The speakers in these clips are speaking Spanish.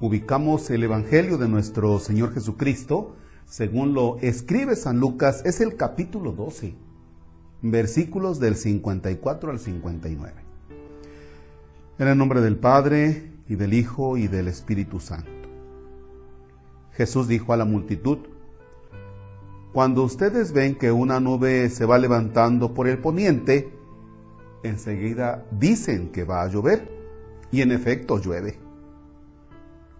ubicamos el Evangelio de nuestro Señor Jesucristo, según lo escribe San Lucas, es el capítulo 12, versículos del 54 al 59. En el nombre del Padre, y del Hijo, y del Espíritu Santo. Jesús dijo a la multitud, Cuando ustedes ven que una nube se va levantando por el poniente, enseguida dicen que va a llover, y en efecto llueve.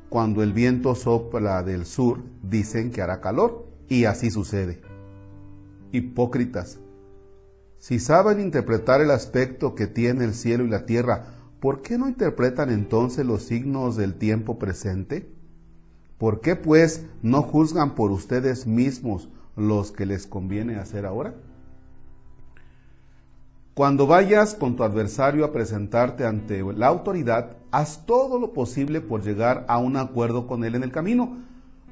Cuando el viento sopla del sur, dicen que hará calor, y así sucede. Hipócritas, si saben interpretar el aspecto que tiene el cielo y la tierra, ¿por qué no interpretan entonces los signos del tiempo presente? ¿Por qué pues no juzgan por ustedes mismos los que les conviene hacer ahora? Cuando vayas con tu adversario a presentarte ante la autoridad, haz todo lo posible por llegar a un acuerdo con él en el camino,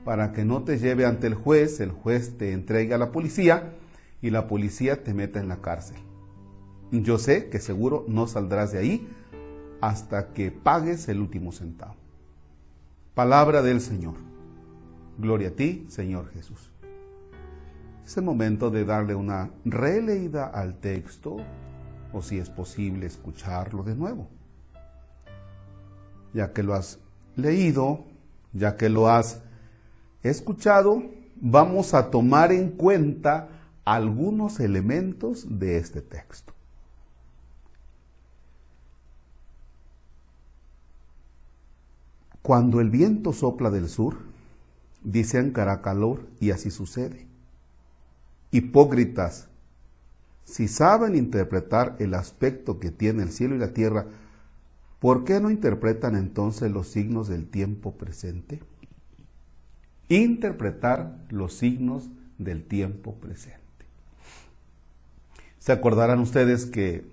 para que no te lleve ante el juez, el juez te entregue a la policía y la policía te meta en la cárcel. Yo sé que seguro no saldrás de ahí hasta que pagues el último centavo. Palabra del Señor. Gloria a ti, Señor Jesús. Es el momento de darle una releída al texto o si es posible escucharlo de nuevo. Ya que lo has leído, ya que lo has escuchado, vamos a tomar en cuenta algunos elementos de este texto. Cuando el viento sopla del sur, dicen cara calor y así sucede. Hipócritas, si saben interpretar el aspecto que tiene el cielo y la tierra, ¿por qué no interpretan entonces los signos del tiempo presente? Interpretar los signos del tiempo presente. Se acordarán ustedes que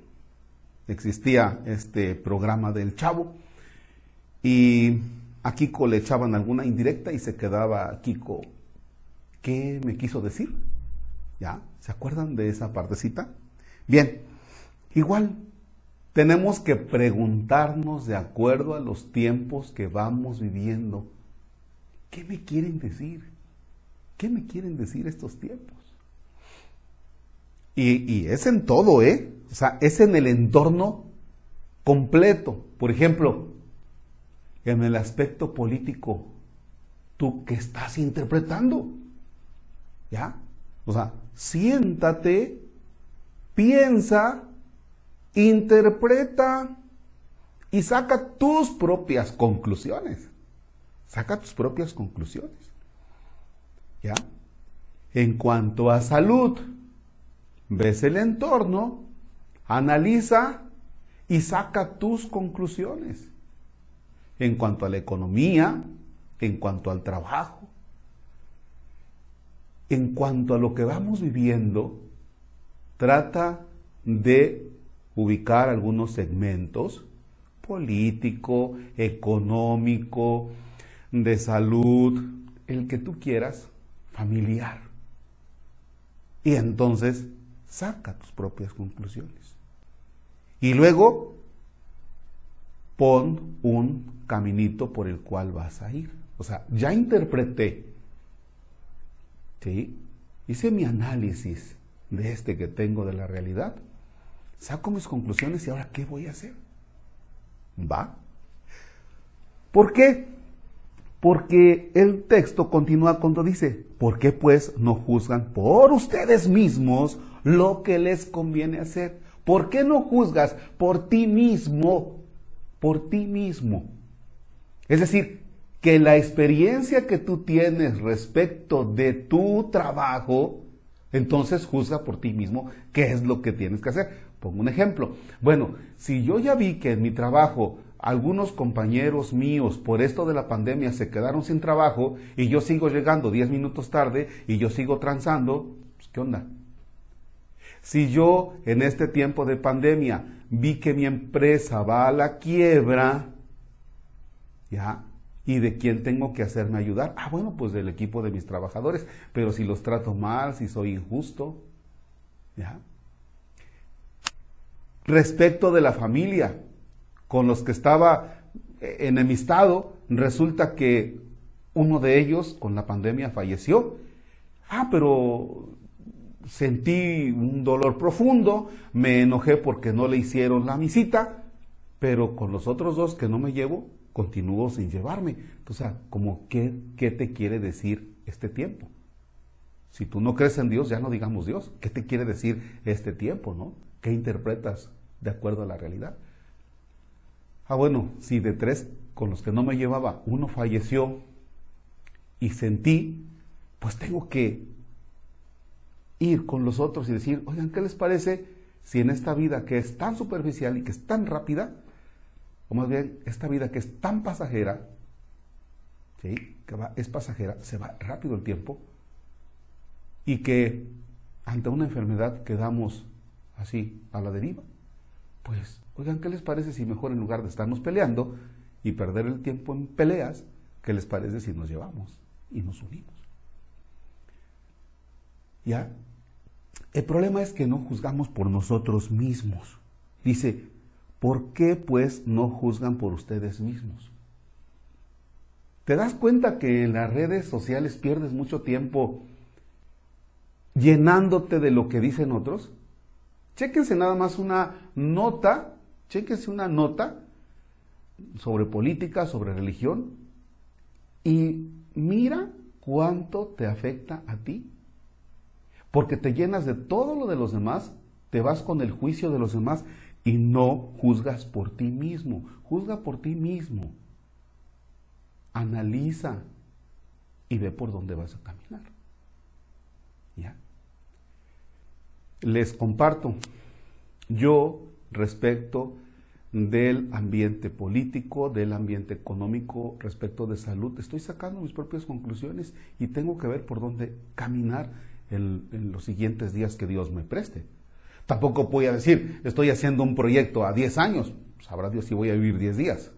existía este programa del Chavo y a Kiko le echaban alguna indirecta y se quedaba Kiko, ¿qué me quiso decir? ¿Ya? ¿Se acuerdan de esa partecita? Bien, igual tenemos que preguntarnos de acuerdo a los tiempos que vamos viviendo, ¿qué me quieren decir? ¿Qué me quieren decir estos tiempos? Y, y, es en todo, ¿eh? O sea, es en el entorno completo. Por ejemplo, en el aspecto político, ¿tú qué estás interpretando? ¿Ya? O sea, siéntate, piensa, interpreta y saca tus propias conclusiones. Saca tus propias conclusiones. ¿Ya? En cuanto a salud, ves el entorno, analiza y saca tus conclusiones. En cuanto a la economía, en cuanto al trabajo, en cuanto a lo que vamos viviendo, trata de ubicar algunos segmentos político, económico, de salud, el que tú quieras, familiar. Y entonces saca tus propias conclusiones. Y luego pon un caminito por el cual vas a ir. O sea, ya interpreté ¿sí? Hice mi análisis de este que tengo de la realidad. Saco mis conclusiones y ahora, ¿qué voy a hacer? ¿Va? ¿Por qué? Porque el texto continúa cuando dice, ¿por qué pues no juzgan por ustedes mismos lo que les conviene hacer? ¿Por qué no juzgas por ti mismo? Por ti mismo. Es decir, que la experiencia que tú tienes respecto de tu trabajo, entonces juzga por ti mismo qué es lo que tienes que hacer. Pongo un ejemplo. Bueno, si yo ya vi que en mi trabajo algunos compañeros míos por esto de la pandemia se quedaron sin trabajo y yo sigo llegando 10 minutos tarde y yo sigo transando, pues, ¿qué onda? Si yo en este tiempo de pandemia vi que mi empresa va a la quiebra, ya, ¿Y de quién tengo que hacerme ayudar? Ah, bueno, pues del equipo de mis trabajadores. Pero si los trato mal, si soy injusto, ¿ya? Respecto de la familia, con los que estaba enemistado, resulta que uno de ellos con la pandemia falleció. Ah, pero sentí un dolor profundo, me enojé porque no le hicieron la visita, pero con los otros dos que no me llevo, continúo sin llevarme. O sea, como qué, qué te quiere decir este tiempo. Si tú no crees en Dios, ya no digamos Dios. ¿Qué te quiere decir este tiempo, no? ¿Qué interpretas de acuerdo a la realidad? Ah, bueno, si de tres con los que no me llevaba, uno falleció y sentí, pues tengo que ir con los otros y decir, oigan, ¿qué les parece si en esta vida que es tan superficial y que es tan rápida, o más bien esta vida que es tan pasajera, ¿sí? que va, es pasajera, se va rápido el tiempo, y que ante una enfermedad quedamos así a la deriva, pues, oigan, ¿qué les parece si mejor en lugar de estarnos peleando y perder el tiempo en peleas, ¿qué les parece si nos llevamos y nos unimos? ¿Ya? El problema es que no juzgamos por nosotros mismos. Dice, ¿por qué pues no juzgan por ustedes mismos? ¿Te das cuenta que en las redes sociales pierdes mucho tiempo llenándote de lo que dicen otros? Chéquense nada más una nota, chéquense una nota sobre política, sobre religión, y mira cuánto te afecta a ti. Porque te llenas de todo lo de los demás, te vas con el juicio de los demás y no juzgas por ti mismo. Juzga por ti mismo. Analiza y ve por dónde vas a caminar. ¿Ya? Les comparto. Yo respecto del ambiente político, del ambiente económico, respecto de salud. Estoy sacando mis propias conclusiones y tengo que ver por dónde caminar en, los siguientes días que Dios me preste. Tampoco voy a decir, estoy haciendo un proyecto a 10 años, sabrá Dios si voy a vivir 10 días.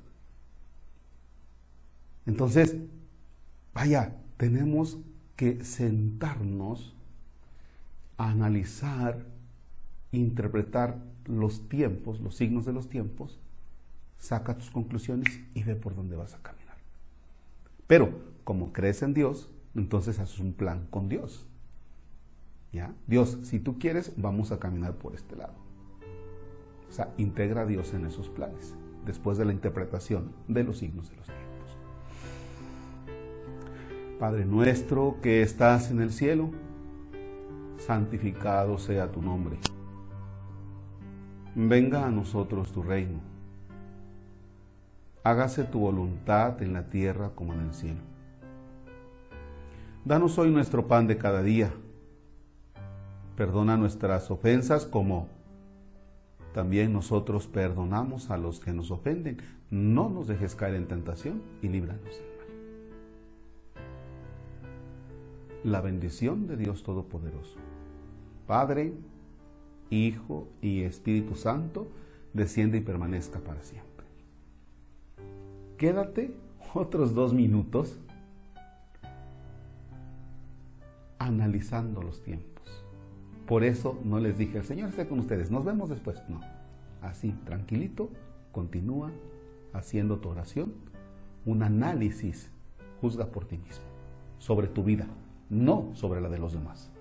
Entonces, vaya, tenemos que sentarnos analizar, interpretar los tiempos, los signos de los tiempos, saca tus conclusiones y ve por dónde vas a caminar. Pero como crees en Dios, entonces haces un plan con Dios. Dios, si tú quieres, vamos a caminar por este lado. O sea, integra a Dios en esos planes, después de la interpretación de los signos de los tiempos. Padre nuestro que estás en el cielo, santificado sea tu nombre venga a nosotros tu reino. Hágase tu voluntad en la tierra como en el cielo. Danos hoy nuestro pan de cada día. Perdona nuestras ofensas como también nosotros perdonamos a los que nos ofenden. No nos dejes caer en tentación y líbranos del mal. La bendición de Dios Todopoderoso, Padre, Hijo y Espíritu Santo, desciende y permanezca para siempre. Quédate otros dos minutos analizando los tiempos. Por eso no les dije, el Señor esté con ustedes, nos vemos después. No, así, tranquilito, continúa haciendo tu oración, un análisis, juzga por ti mismo, sobre tu vida, no sobre la de los demás.